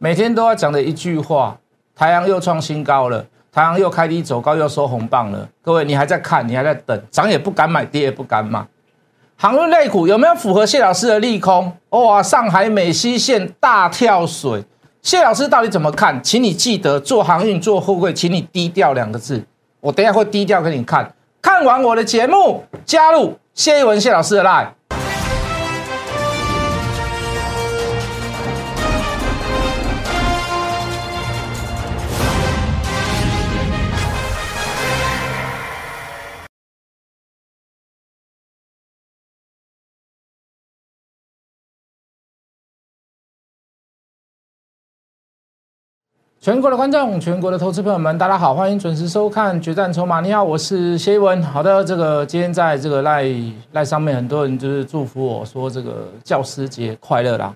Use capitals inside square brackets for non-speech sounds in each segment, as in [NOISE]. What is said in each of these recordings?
每天都要讲的一句话：太阳又创新高了，太阳又开低走高，又收红棒了。各位，你还在看，你还在等，涨也不敢买，跌也不敢买。航运类股有没有符合谢老师的利空？哇，上海美西线大跳水，谢老师到底怎么看？请你记得做航运做货柜，请你低调两个字。我等下会低调给你看。看完我的节目，加入谢一文谢老师的 line。全国的观众，全国的投资朋友们，大家好，欢迎准时收看《决战筹码》。你好，我是谢一文。好的，这个今天在这个赖赖上面，很多人就是祝福我说这个教师节快乐啦。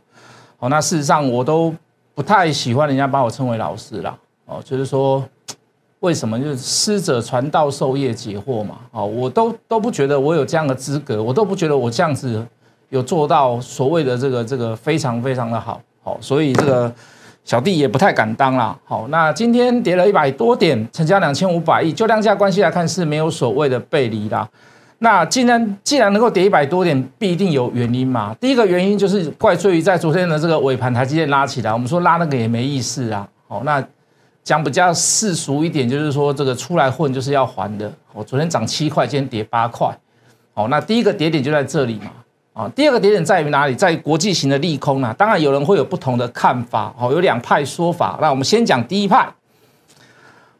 好，那事实上我都不太喜欢人家把我称为老师啦。哦，就是说为什么就是师者传道授业解惑嘛。哦，我都都不觉得我有这样的资格，我都不觉得我这样子有做到所谓的这个这个非常非常的好。好，所以这个。[CLEARS THROAT] 小弟也不太敢当啦。好，那今天跌了一百多点，成交两千五百亿，就量价关系来看是没有所谓的背离啦。那既然既然能够跌一百多点，必定有原因嘛。第一个原因就是怪罪于在昨天的这个尾盘台积电拉起来，我们说拉那个也没意思啊。好，那讲比较世俗一点，就是说这个出来混就是要还的。我昨天涨七块，今天跌八块。好，那第一个跌点就在这里嘛。啊，第二个点点在于哪里？在国际型的利空啊，当然有人会有不同的看法，好，有两派说法。那我们先讲第一派。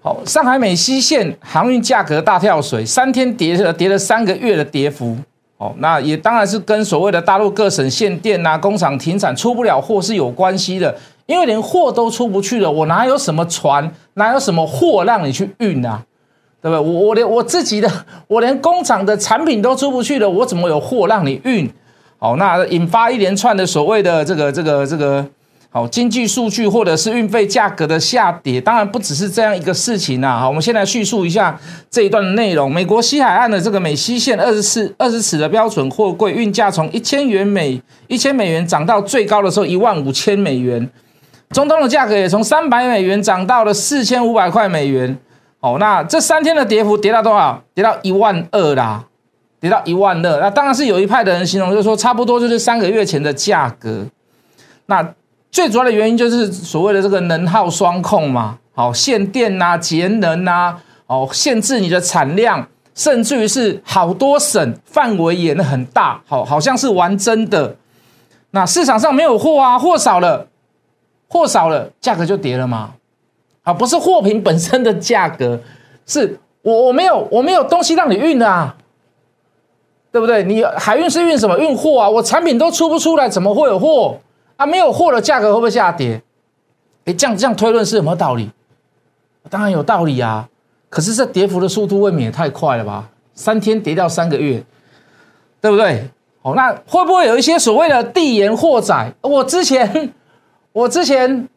好，上海美西线航运价格大跳水，三天跌了跌了三个月的跌幅。哦，那也当然是跟所谓的大陆各省限电啊、工厂停产、出不了货是有关系的。因为连货都出不去了，我哪有什么船，哪有什么货让你去运啊？对不对？我我连我自己的，我连工厂的产品都出不去了，我怎么有货让你运？好，那引发一连串的所谓的这个这个这个好经济数据，或者是运费价格的下跌，当然不只是这样一个事情啊。好，我们先来叙述一下这一段的内容。美国西海岸的这个美西线二十四二十尺的标准货柜运价从一千元每一千美元涨到最高的时候一万五千美元，中东的价格也从三百美元涨到了四千五百块美元。哦，那这三天的跌幅跌到多少？跌到一万二啦。跌到一万二，那当然是有一派的人形容，就是说差不多就是三个月前的价格。那最主要的原因就是所谓的这个能耗双控嘛，好限电呐、节能呐，哦限制你的产量，甚至于是好多省范围也很大，好好像是玩真的。那市场上没有货啊，货少了，货少了，价格就跌了吗。啊，不是货品本身的价格，是我我没有我没有东西让你运啊。对不对？你海运是运什么？运货啊！我产品都出不出来，怎么会有货啊？没有货的价格会不会下跌？哎，这样这样推论是什么道理？当然有道理啊！可是这跌幅的速度未免也太快了吧？三天跌掉三个月，对不对？哦，那会不会有一些所谓的递延货载？我之前，[LAUGHS] 我之前，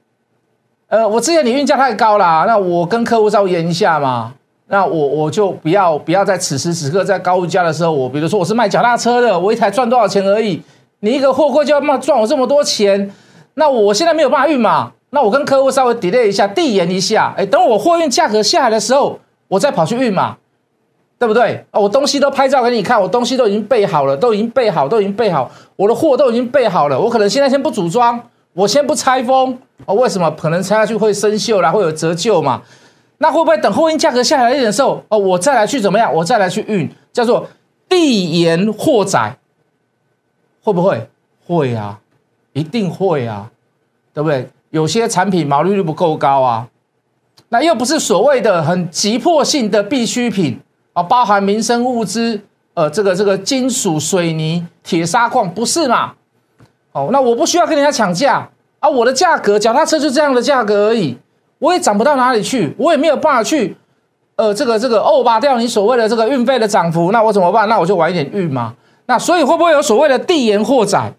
呃，我之前你运价太高了，那我跟客户稍微延一下嘛。那我我就不要不要在此时此刻在高物价的时候，我比如说我是卖脚踏车的，我一台赚多少钱而已，你一个货柜就要卖赚我这么多钱，那我现在没有办法运嘛，那我跟客户稍微 delay 一下，递延一下，哎，等我货运价格下来的时候，我再跑去运嘛，对不对？啊，我东西都拍照给你看，我东西都已经备好了，都已经备好，都已经备好，我的货都已经备好了，我可能现在先不组装，我先不拆封，哦，为什么？可能拆下去会生锈啦，会有折旧嘛。那会不会等货运价格下来一点的时候，哦，我再来去怎么样？我再来去运，叫做递延货载，会不会？会啊，一定会啊，对不对？有些产品毛利率不够高啊，那又不是所谓的很急迫性的必需品啊，包含民生物资，呃，这个这个金属、水泥、铁砂矿，不是嘛？哦，那我不需要跟人家抢价啊，我的价格，脚踏车就这样的价格而已。我也涨不到哪里去，我也没有办法去，呃，这个这个哦，拔掉你所谓的这个运费的涨幅，那我怎么办？那我就晚一点运嘛。那所以会不会有所谓的递延货载？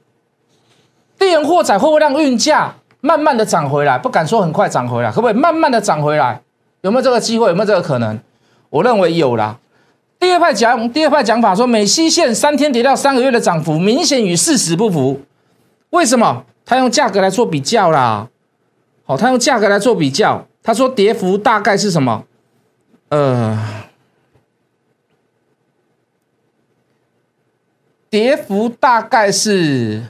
递延货载会不会让运价慢慢的涨回来？不敢说很快涨回来，可不可以慢慢的涨回来？有没有这个机会？有没有这个可能？我认为有啦。第二派讲，第二派讲法说，美西线三天跌到三个月的涨幅，明显与事实不符。为什么？他用价格来做比较啦。好，他用价格来做比较，他说跌幅大概是什么？呃，跌幅大概是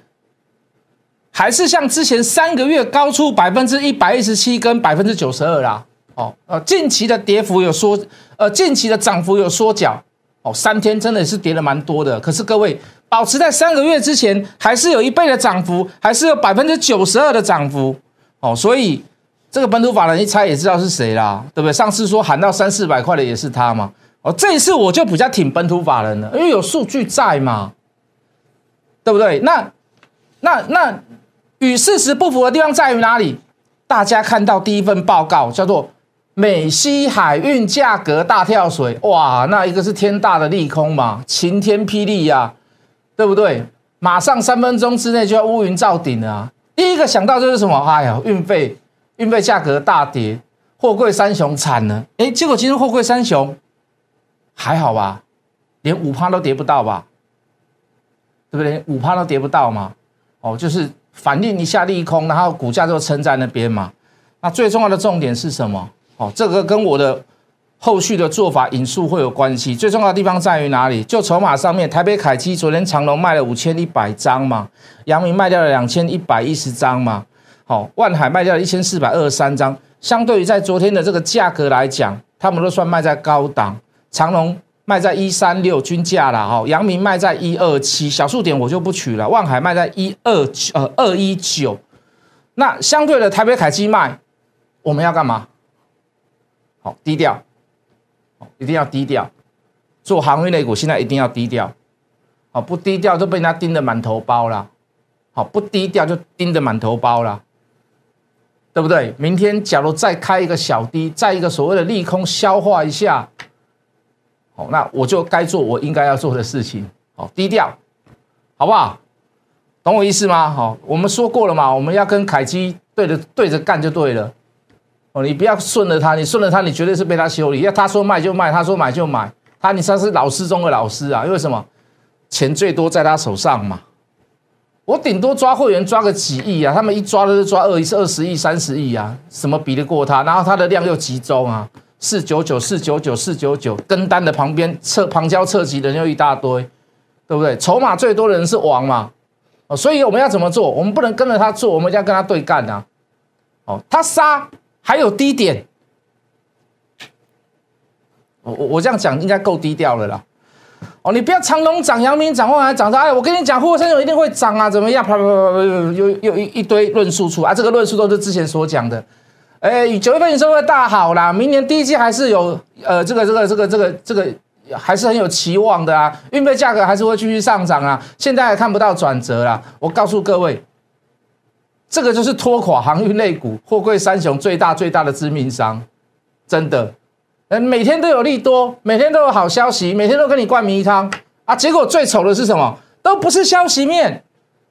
还是像之前三个月高出百分之一百一十七跟百分之九十二啦。哦，呃，近期的跌幅有缩，呃，近期的涨幅有缩脚。哦，三天真的是跌了蛮多的。可是各位，保持在三个月之前，还是有一倍的涨幅，还是有百分之九十二的涨幅。哦，所以。这个本土法人一猜也知道是谁啦，对不对？上次说喊到三四百块的也是他嘛。哦，这一次我就比较挺本土法人了，因为有数据在嘛，对不对？那那那与事实不符的地方在于哪里？大家看到第一份报告叫做美西海运价格大跳水，哇，那一个是天大的利空嘛，晴天霹雳呀，对不对？马上三分钟之内就要乌云罩顶了！第一个想到就是什么？哎呀，运费。运费价格大跌，货柜三雄惨了。哎，结果今天货柜三雄还好吧？连五趴都跌不到吧？对不对？五趴都跌不到嘛？哦，就是反映一下利空，然后股价就撑在那边嘛。那最重要的重点是什么？哦，这个跟我的后续的做法引述会有关系。最重要的地方在于哪里？就筹码上面，台北凯基昨天长隆卖了五千一百张嘛，阳明卖掉了两千一百一十张嘛。好，万海卖掉了一千四百二十三张，相对于在昨天的这个价格来讲，他们都算卖在高档。长隆卖在一三六均价了，哈，阳明卖在一二七，小数点我就不取了。万海卖在一二呃二一九，那相对的台北凯基卖，我们要干嘛？好，低调，一定要低调。做航运类股现在一定要低调，好，不低调就被人家盯得满头包了，好，不低调就盯得满头包了。对不对？明天假如再开一个小低，再一个所谓的利空消化一下，好，那我就该做我应该要做的事情，好，低调，好不好？懂我意思吗？好，我们说过了嘛，我们要跟凯基对着对着干就对了，哦，你不要顺着他，你顺着他，你绝对是被他修理。要他说卖就卖，他说买就买，他你算是老师中的老师啊，因为什么？钱最多在他手上嘛。我顶多抓会员抓个几亿啊，他们一抓都是抓二亿、二十亿、三十亿啊，什么比得过他？然后他的量又集中啊，四九九、四九九、四九九，跟单的旁边侧旁敲侧击的人又一大堆，对不对？筹码最多的人是王嘛，哦，所以我们要怎么做？我们不能跟着他做，我们要跟他对干啊！哦，他杀还有低点，我我我这样讲应该够低调了啦。哦，你不要长隆涨、阳明涨、万海涨，哎，我跟你讲，沪深有一定会涨啊，怎么样？啪啪啪啪，又又一一堆论述出啊，这个论述都是之前所讲的。哎，九月份营收会大好啦，明年第一季还是有呃，这个这个这个这个这个还是很有期望的啊，运费价格还是会继续上涨啊，现在还看不到转折啦。我告诉各位，这个就是拖垮航运类股、货柜三雄最大最大的致命伤，真的。呃，每天都有利多，每天都有好消息，每天都跟你灌迷汤啊！结果最丑的是什么？都不是消息面，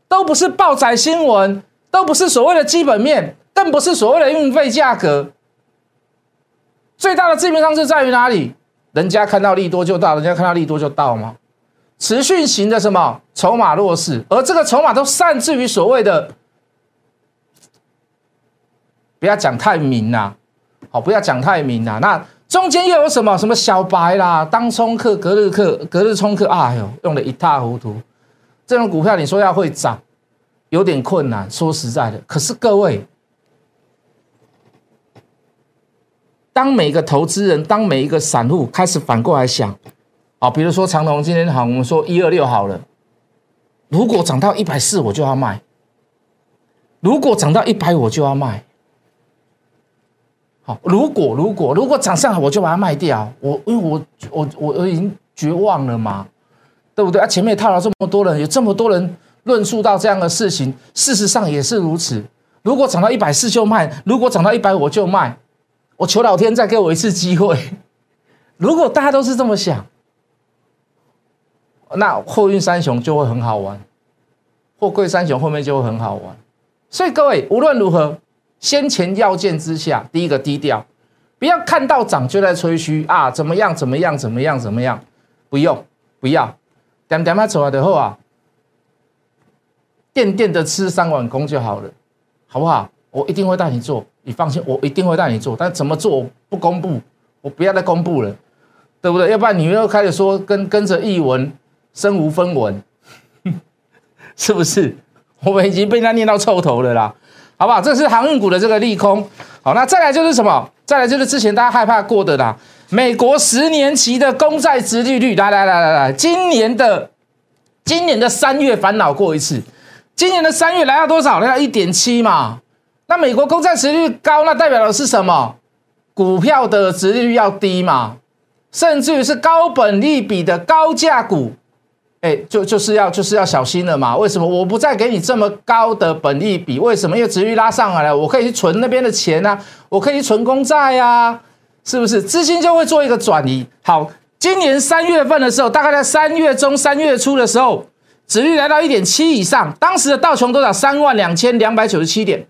都不是爆载新闻，都不是所谓的基本面，更不是所谓的运费价格。最大的致命伤是在于哪里？人家看到利多就到，人家看到利多就到吗？持续型的什么筹码弱势，而这个筹码都擅自于所谓的，不要讲太明啦，好，不要讲太明啦，那。中间又有什么什么小白啦、当冲客、隔日客、隔日冲客，哎呦，用的一塌糊涂。这种股票你说要会涨，有点困难。说实在的，可是各位，当每个投资人、当每一个散户开始反过来想，啊，比如说长隆今天好，我们说一二六好了，如果涨到一百四，我就要卖；如果涨到一百，我就要卖。好，如果如果如果涨上来，我就把它卖掉。我因为我我我我已经绝望了嘛，对不对啊？前面套了这么多人，有这么多人论述到这样的事情，事实上也是如此。如果涨到一百四就卖，如果涨到一百我就卖。我求老天再给我一次机会。[LAUGHS] 如果大家都是这么想，那货运三雄就会很好玩，货柜三雄后面就会很好玩。所以各位无论如何。先前要件之下，第一个低调，不要看到涨就在吹嘘啊，怎么样怎么样怎么样怎么样，不用不要，点点嘛走了的话，垫垫的吃三碗公就好了，好不好？我一定会带你做，你放心，我一定会带你做。但怎么做我不公布，我不要再公布了，对不对？要不然你又开始说跟跟着译文身无分文，[LAUGHS] 是不是？我们已经被他念到臭头了啦，好不好？这是航运股的这个利空。好，那再来就是什么？再来就是之前大家害怕过的啦，美国十年期的公债殖利率，来来来来来，今年的今年的三月烦恼过一次，今年的三月来到多少？来到一点七嘛。那美国公债殖率高，那代表的是什么？股票的殖利率要低嘛？甚至于是高本利比的高价股。哎，就就是要就是要小心了嘛？为什么我不再给你这么高的本利比？为什么？因为值率拉上来了，我可以去存那边的钱呢？我可以去存公债呀，是不是？资金就会做一个转移。好，今年三月份的时候，大概在三月中、三月初的时候，值率来到一点七以上，当时的道琼多少？三万两千两百九十七点。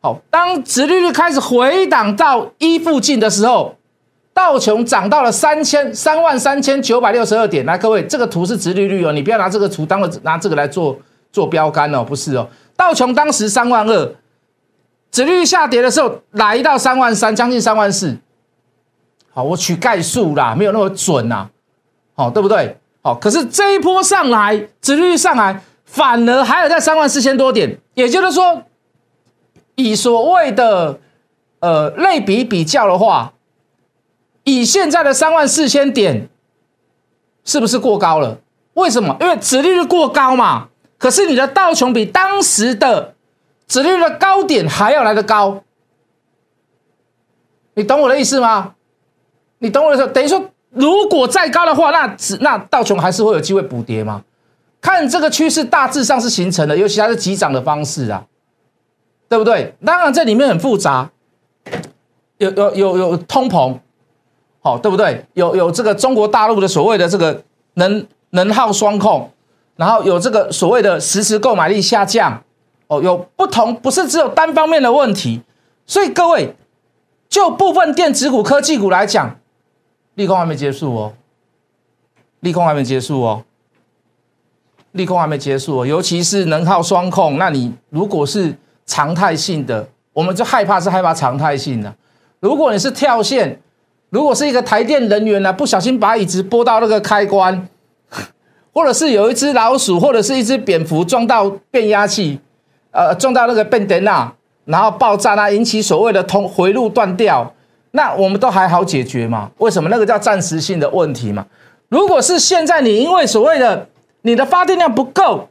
好，当值利率开始回档到一附近的时候。道琼涨到了三千三万三千九百六十二点，来，各位，这个图是直利率哦，你不要拿这个图当了拿这个来做做标杆哦，不是哦。道琼当时三万二，直率下跌的时候来到三万三，将近三万四。好，我取概数啦，没有那么准呐，好，对不对？好，可是这一波上来，直率上来，反而还有在三万四千多点，也就是说，以所谓的呃类比比较的话。以现在的三万四千点，是不是过高了？为什么？因为指利率过高嘛。可是你的道琼比当时的指利率的高点还要来得高，你懂我的意思吗？你懂我的意思？等于说，如果再高的话，那指那道琼还是会有机会补跌吗？看这个趋势大致上是形成的，尤其它是急涨的方式啊，对不对？当然这里面很复杂，有有有有通膨。好，对不对？有有这个中国大陆的所谓的这个能能耗双控，然后有这个所谓的实时购买力下降，哦，有不同，不是只有单方面的问题。所以各位，就部分电子股、科技股来讲，利空还没结束哦，利空还没结束哦，利空还没结束哦。尤其是能耗双控，那你如果是常态性的，我们就害怕是害怕常态性的。如果你是跳线。如果是一个台电人员呢，不小心把椅子拨到那个开关，[LAUGHS] 或者是有一只老鼠或者是一只蝙蝠撞到变压器，呃，撞到那个变电呐，然后爆炸那引起所谓的通回路断掉，那我们都还好解决嘛？为什么那个叫暂时性的问题嘛？如果是现在你因为所谓的你的发电量不够。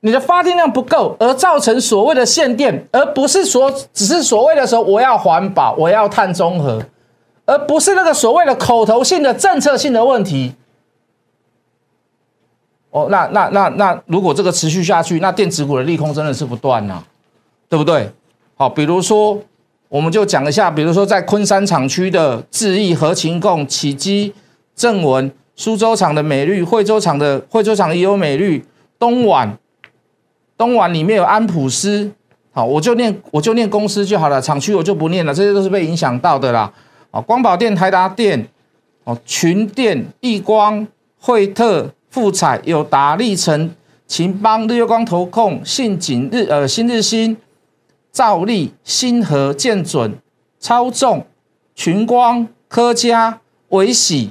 你的发电量不够，而造成所谓的限电，而不是说只是所谓的说我要环保，我要碳中和，而不是那个所谓的口头性的政策性的问题。哦，那那那那，如果这个持续下去，那电子股的利空真的是不断呐，对不对？好，比如说，我们就讲一下，比如说在昆山厂区的智毅、和勤共、启基、正文、苏州厂的美绿、惠州厂的惠州厂也有美绿、东莞。东莞里面有安普斯，好，我就念我就念公司就好了，厂区我就不念了，这些都是被影响到的啦。哦，光宝电、台达电，哦，群电、易光、惠特、富彩、友达、立成、秦邦、日月光、投控、信景日呃新日新、兆利、新和、建准、超重、群光、科嘉、维喜，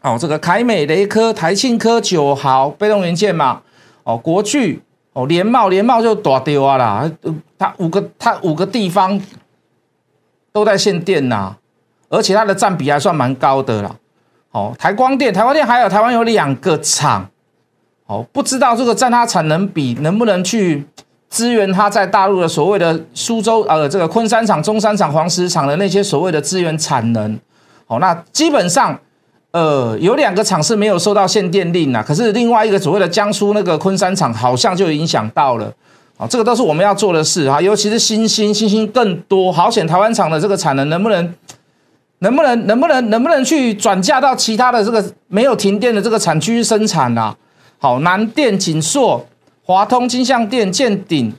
哦，这个凯美、雷科、台庆科、九豪、被动元件嘛，哦，国巨。哦，联茂联茂就大丢啊啦，它五个它五个地方都在限电呐，而且它的占比还算蛮高的啦。哦，台光电台光电还有台湾有两个厂，哦，不知道这个占它产能比能不能去支援它在大陆的所谓的苏州呃这个昆山厂、中山厂、黄石厂的那些所谓的资源产能。哦，那基本上。呃，有两个厂是没有受到限电令啊，可是另外一个所谓的江苏那个昆山厂好像就影响到了，啊，这个都是我们要做的事啊，尤其是新兴，新兴更多，好险台湾厂的这个产能能不能，能不能，能不能，能不能去转嫁到其他的这个没有停电的这个产区生产啊？好，南电、锦硕、华通、金相电、建鼎，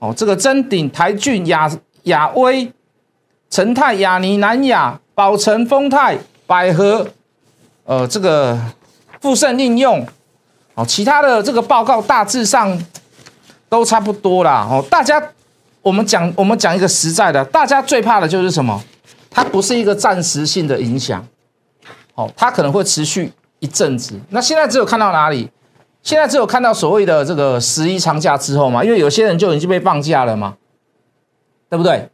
哦，这个真鼎、台俊、亚亚威、成泰、亚尼、南亚、宝成、丰泰、百合。呃，这个富盛应用，哦，其他的这个报告大致上都差不多啦。哦，大家，我们讲我们讲一个实在的，大家最怕的就是什么？它不是一个暂时性的影响，哦，它可能会持续一阵子。那现在只有看到哪里？现在只有看到所谓的这个十一长假之后嘛，因为有些人就已经被放假了嘛，对不对？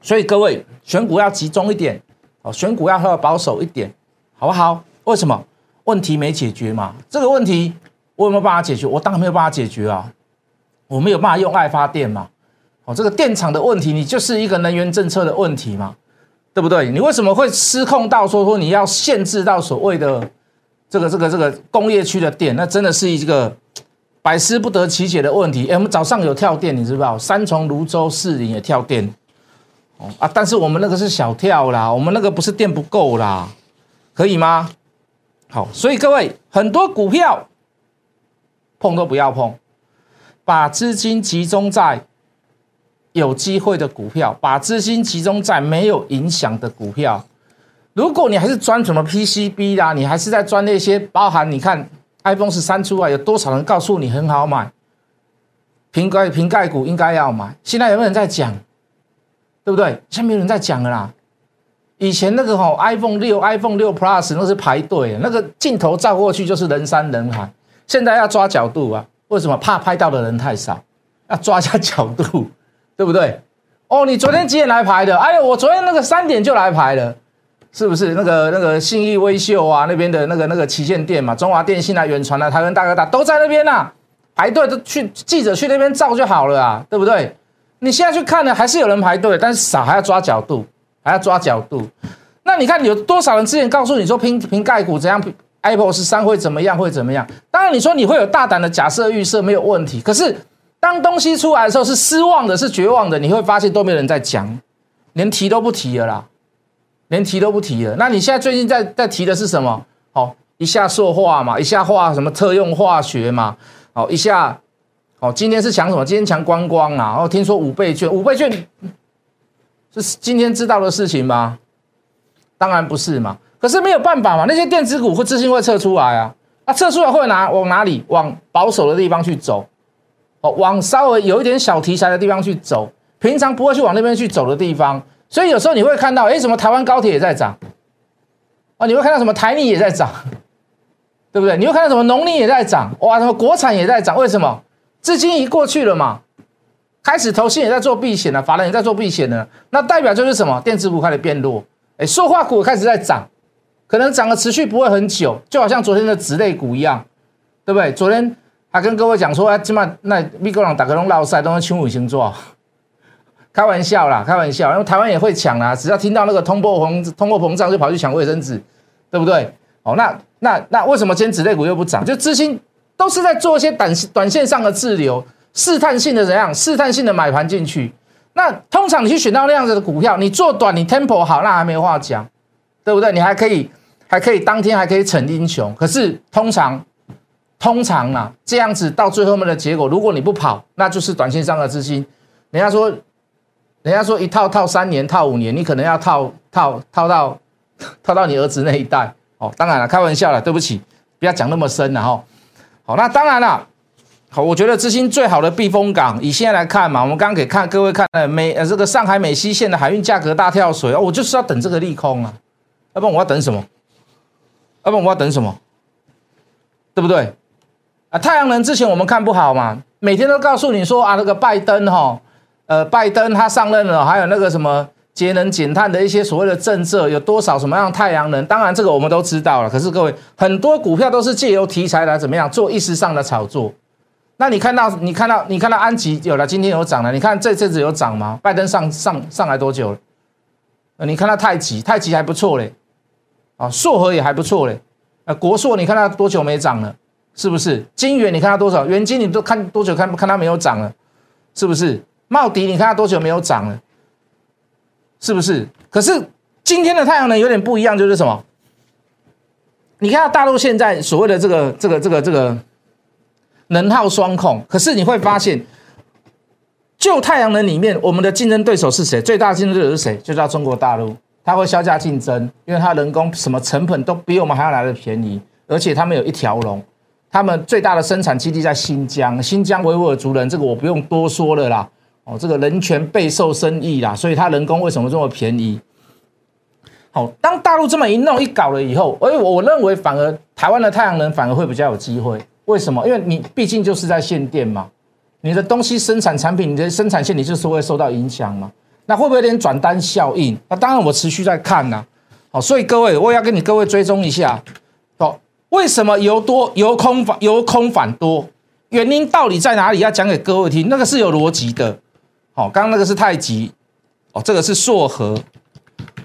所以各位选股要集中一点，哦，选股要稍微保守一点，好不好？为什么？问题没解决嘛？这个问题我有没有办法解决？我当然没有办法解决啊！我没有办法用爱发电嘛？哦，这个电厂的问题，你就是一个能源政策的问题嘛，对不对？你为什么会失控到说说你要限制到所谓的这个这个这个工业区的电？那真的是一个百思不得其解的问题。哎，我们早上有跳电，你知不知道？三重、泸州、士林也跳电，哦啊，但是我们那个是小跳啦，我们那个不是电不够啦，可以吗？好，所以各位很多股票碰都不要碰，把资金集中在。有机会的股票，把资金集中在没有影响的股票。如果你还是钻什么 PCB 啦，你还是在钻那些包含你看 iPhone 十三出来，有多少人告诉你很好买？瓶盖瓶盖股应该要买。现在有没有人在讲？对不对？现在没有人在讲了啦。以前那个吼 iPhone 六、iPhone 六 Plus 那是排队，那个镜头照过去就是人山人海。现在要抓角度啊，为什么？怕拍到的人太少，要抓一下角度。[LAUGHS] 对不对？哦，你昨天几点来排的？哎呦，我昨天那个三点就来排了，是不是？那个那个信义威秀啊，那边的那个那个旗舰店嘛，中华电信啊、远传啊、台湾大哥大都在那边呐，排队都去记者去那边照就好了啊，对不对？你现在去看呢，还是有人排队，但是少，还要抓角度，还要抓角度。那你看有多少人之前告诉你说拼拼盖股怎样，Apple 十三会怎么样，会怎么样？当然你说你会有大胆的假设预设没有问题，可是。当东西出来的时候，是失望的，是绝望的，你会发现都没有人在讲，连提都不提了啦，连提都不提了。那你现在最近在在提的是什么？哦，一下塑化嘛，一下化什么特用化学嘛，哦，一下，哦，今天是抢什么？今天抢观光啊！哦，听说五倍券，五倍券是今天知道的事情吗？当然不是嘛。可是没有办法嘛，那些电子股会资金会撤出来啊，那撤出来会拿往哪里？往保守的地方去走。哦，往稍微有一点小题材的地方去走，平常不会去往那边去走的地方，所以有时候你会看到，哎，什么台湾高铁也在涨，哦，你会看到什么台泥也在涨，对不对？你会看到什么农林也在涨，哇，什么国产也在涨，为什么？资金已过去了嘛，开始投信也在做避险了，法人也在做避险了，那代表就是什么？电子股开始变弱，哎，塑化股开始在涨，可能涨的持续不会很久，就好像昨天的纸类股一样，对不对？昨天。还跟各位讲说，哎，起码那米国人打个龙老赛都是轻五星座，开玩笑啦，开玩笑，因为台湾也会抢啊，只要听到那个通货膨通货膨胀就跑去抢卫生纸，对不对？哦，那那那为什么今天子类股又不涨？就资金都是在做一些短短线上的滞留，试探性的怎样？试探性的买盘进去。那通常你去选到那样子的股票，你做短，你 tempo 好，那还没话讲，对不对？你还可以还可以当天还可以逞英雄，可是通常。通常啊，这样子到最后面的结果，如果你不跑，那就是短线上的资金。人家说，人家说一套套三年，套五年，你可能要套套套到套到你儿子那一代哦。当然了，开玩笑了，对不起，不要讲那么深了哈。好，那当然了，好，我觉得资金最好的避风港，以现在来看嘛，我们刚刚给看各位看了美呃这个上海美西线的海运价格大跳水，我就是要等这个利空啊，要不然我要等什么？要不然我要等什么？对不对？啊，太阳能之前我们看不好嘛，每天都告诉你说啊，那个拜登哈，呃，拜登他上任了，还有那个什么节能减碳的一些所谓的政策，有多少什么样太阳能？当然这个我们都知道了。可是各位，很多股票都是借由题材来怎么样做一时上的炒作。那你看到你看到你看到安吉有了，今天有涨了，你看这阵子有涨吗？拜登上上上来多久了？你看到太极，太极还不错嘞，啊，硕和也还不错嘞，啊，国硕你看它多久没涨了？是不是金元？你看它多少？元金你都看多久？看看它没有涨了，是不是？茂迪你看它多久没有涨了？是不是？可是今天的太阳能有点不一样，就是什么？你看大陆现在所谓的这个这个这个这个能耗双控，可是你会发现，就太阳能里面，我们的竞争对手是谁？最大的竞争对手是谁？就叫中国大陆，它会削价竞争，因为它人工什么成本都比我们还要来的便宜。而且他们有一条龙，他们最大的生产基地在新疆，新疆维吾尔族人，这个我不用多说了啦。哦，这个人权备受争议啦，所以它人工为什么这么便宜？好，当大陆这么一弄一搞了以后，哎，我我认为反而台湾的太阳能反而会比较有机会。为什么？因为你毕竟就是在限电嘛，你的东西生产产品，你的生产线你就是会受到影响嘛。那会不会有点转单效应？那当然我持续在看呐。好，所以各位，我也要跟你各位追踪一下。好，为什么由多由空反由空反多？原因到底在哪里？要讲给各位听，那个是有逻辑的。好，刚刚那个是太极，哦，这个是硕和，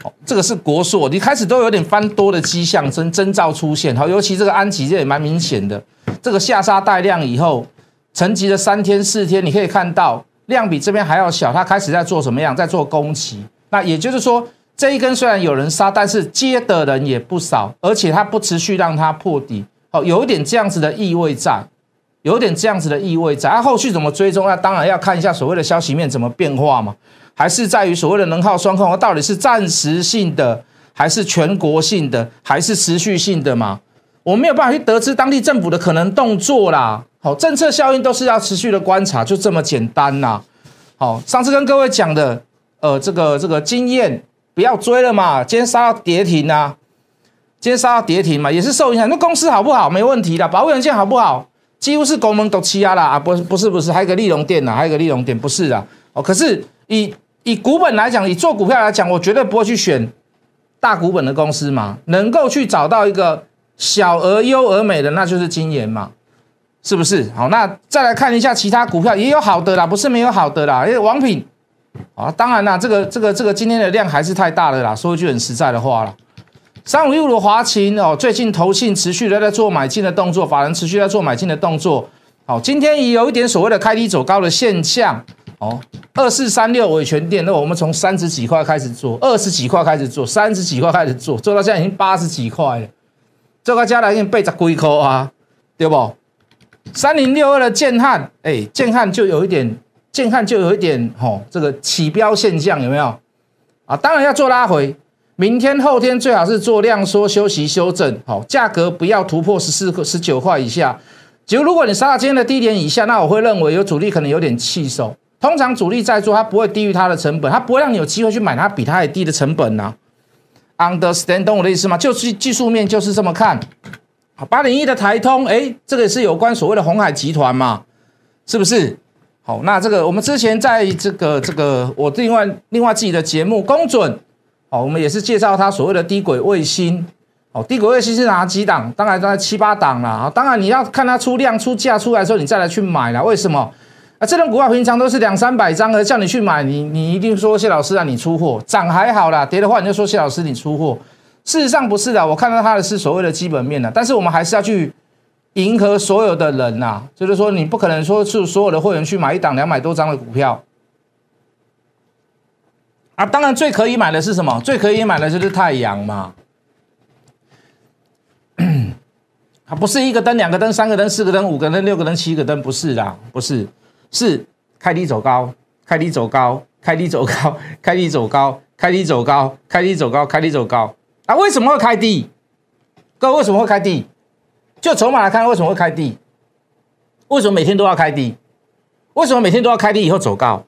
哦，这个是国硕，你开始都有点翻多的迹象征征兆出现。好，尤其这个安吉这也蛮明显的，这个下杀带量以后，沉寂了三天四天，你可以看到量比这边还要小，它开始在做什么样？在做攻击。那也就是说，这一根虽然有人杀，但是接的人也不少，而且它不持续让它破底，哦，有一点这样子的意味在。有点这样子的意味在，那后续怎么追踪？那当然要看一下所谓的消息面怎么变化嘛，还是在于所谓的能耗双控，它到底是暂时性的，还是全国性的，还是持续性的嘛？我没有办法去得知当地政府的可能动作啦。好，政策效应都是要持续的观察，就这么简单呐。好，上次跟各位讲的，呃，这个这个经验不要追了嘛，今天杀到跌停啊，今天杀到跌停嘛，也是受影响。那公司好不好？没问题的，保险件好不好？几乎是国门都欺压啦啊！不不是不是，还有个利隆店呐，还有个利隆店，不是啊哦。可是以以股本来讲，以做股票来讲，我绝对不会去选大股本的公司嘛。能够去找到一个小而优而美的，那就是金研嘛，是不是？好，那再来看一下其他股票，也有好的啦，不是没有好的啦。因为王品啊，当然啦，这个这个这个今天的量还是太大了啦。说一句很实在的话了。三五一五的华勤哦，最近投信持续的在做买进的动作，法人持续在做买进的动作。好，今天也有一点所谓的开低走高的现象哦。二四三六伟全店，那我们从三十几块开始做，二十几块开始做，三十几块开始做，做到现在已经八十几块了。这个加来已经背十几块啊，对不？三零六二的建汉，哎，建汉就有一点，建汉就有一点吼，这个起标现象有没有？啊，当然要做拉回。明天后天最好是做量缩休息修正，好，价格不要突破十四个十九块以下。就如果你杀到今天的低点以下，那我会认为有主力可能有点气手。通常主力在做，它不会低于它的成本，它不会让你有机会去买它比它还低的成本呐。Understand 懂我的意思吗？就是技术面就是这么看。好，八零一的台通，哎，这个是有关所谓的红海集团嘛，是不是？好，那这个我们之前在这个这个我另外另外自己的节目公准。哦，我们也是介绍它所谓的低轨卫星。哦，低轨卫星是哪几档？当然在七八档啦。啊，当然你要看它出量出价出来的时候，你再来去买啦。为什么？啊，这种股票平常都是两三百张的，叫你去买，你你一定说谢老师让你出货，涨还好啦，跌的话你就说谢老师你出货。事实上不是的，我看到它的是所谓的基本面的，但是我们还是要去迎合所有的人呐，就是说你不可能说是所有的会员去买一档两百多张的股票。啊，当然最可以买的是什么？最可以买的就是太阳嘛。它 [CLEARS THROAT] 不是一个灯、两个灯、三个灯、四个灯、五个灯、六个灯、七个灯，不是的，不是，是开低走高，开低走高，开低走高，开低走高，开低走高，开低走高，开低走高。啊，为什么会开低？各位为什么会开低？就筹码来看，为什么会开低？为什么每天都要开低？为什么每天都要开低以后走高？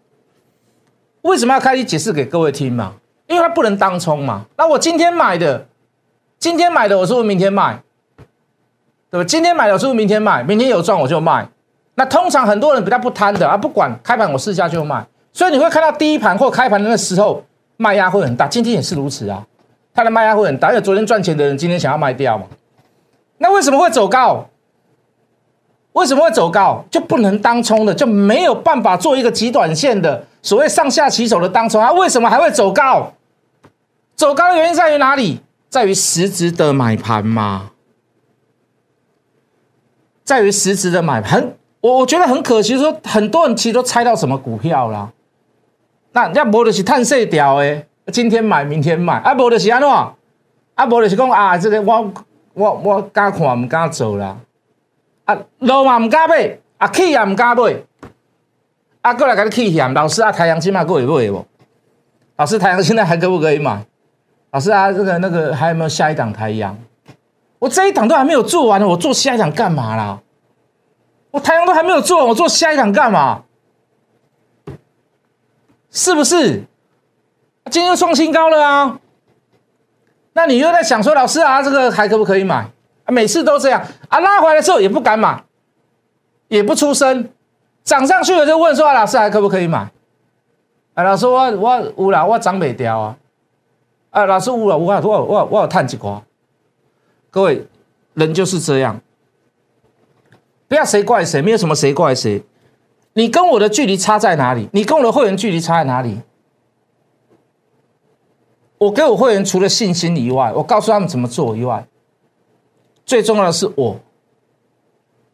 为什么要开低解释给各位听嘛？因为它不能当冲嘛。那我今天买的，今天买的，我是不是明天卖？对吧？今天买的，我是不是明天卖？明天有赚我就卖。那通常很多人比较不贪的啊，不管开盘我试下就卖。所以你会看到第一盘或开盘的那时候卖压会很大，今天也是如此啊。它的卖压会很大，因为昨天赚钱的人今天想要卖掉嘛。那为什么会走高？为什么会走高？就不能当冲的，就没有办法做一个极短线的。所谓上下起手的当冲，它为什么还会走高？走高的原因在于哪里？在于实质的买盘吗？在于实质的买盘。我我觉得很可惜，说很多人其实都猜到什么股票啦。那人家无的是探色条诶，今天买明天卖，啊无的是安怎？啊无的是讲啊，这个我我我敢看唔敢做啦。啊路嘛唔敢买，啊起也唔敢买。啊，过来给你看一下，老师啊，太阳今麦可以买不？老师，太阳现在还可不可以买？老师啊，这个那个还有没有下一档太阳？我这一档都还没有做完呢，我做下一档干嘛啦？我台阳都还没有做，我做下一档干嘛？是不是？今天又创新高了啊！那你又在想说，老师啊，这个还可不可以买？每次都这样啊，拉回来的时候也不敢买，也不出声，涨上去了就问说，老师还可不可以买？啊，老师我我有啦，我涨没掉啊！啊，老师有了，我我我我有探几瓜。各位，人就是这样，不要谁怪谁，没有什么谁怪谁。你跟我的距离差在哪里？你跟我的会员距离差在哪里？我给我会员除了信心以外，我告诉他们怎么做以外，最重要的是我，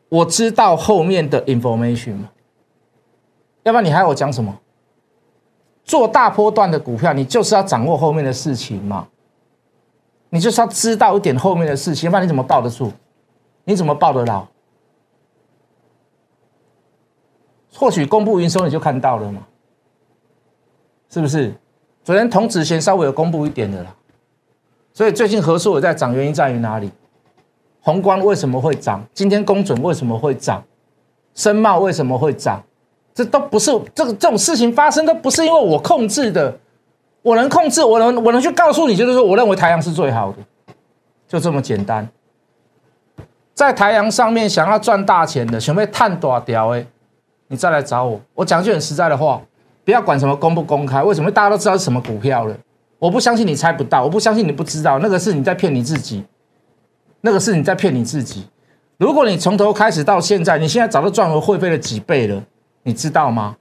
我知道后面的 information 嘛。要不然你还要我讲什么？做大波段的股票，你就是要掌握后面的事情嘛。你就是要知道一点后面的事情，不然你怎么抱得住？你怎么抱得牢？或许公布营收你就看到了嘛，是不是？昨天同子贤稍微有公布一点的啦，所以最近合数也在涨，原因在于哪里？宏观为什么会涨？今天公准为什么会涨？深茂为什么会涨？这都不是这个这种事情发生都不是因为我控制的，我能控制，我能我能去告诉你，就是说我认为台阳是最好的，就这么简单。在台阳上面想要赚大钱的，想被探多条哎。你再来找我，我讲句很实在的话，不要管什么公不公开，为什么大家都知道是什么股票了？我不相信你猜不到，我不相信你不知道，那个是你在骗你自己，那个是你在骗你自己。如果你从头开始到现在，你现在早就赚回会费了几倍了，你知道吗？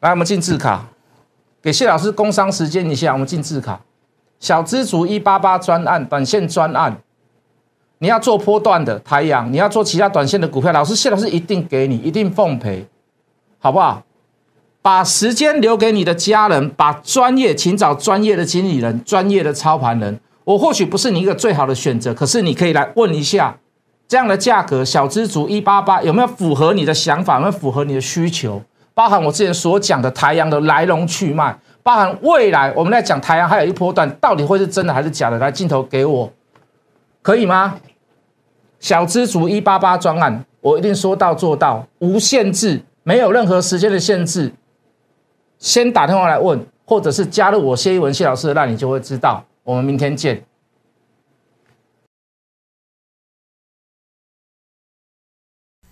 来，我们进字卡，给谢老师工商时间一下，我们进字卡，小资族一八八专案，短线专案。你要做波段的太阳，你要做其他短线的股票，老师谢老师一定给你，一定奉陪，好不好？把时间留给你的家人，把专业，请找专业的经理人、专业的操盘人。我或许不是你一个最好的选择，可是你可以来问一下，这样的价格，小资族一八八有没有符合你的想法，有没有符合你的需求？包含我之前所讲的太阳的来龙去脉，包含未来我们在讲太阳还有一波段，到底会是真的还是假的？来镜头给我，可以吗？小资族一八八专案，我一定说到做到，无限制，没有任何时间的限制。先打电话来问，或者是加入我谢一文谢老师，那你就会知道。我们明天见。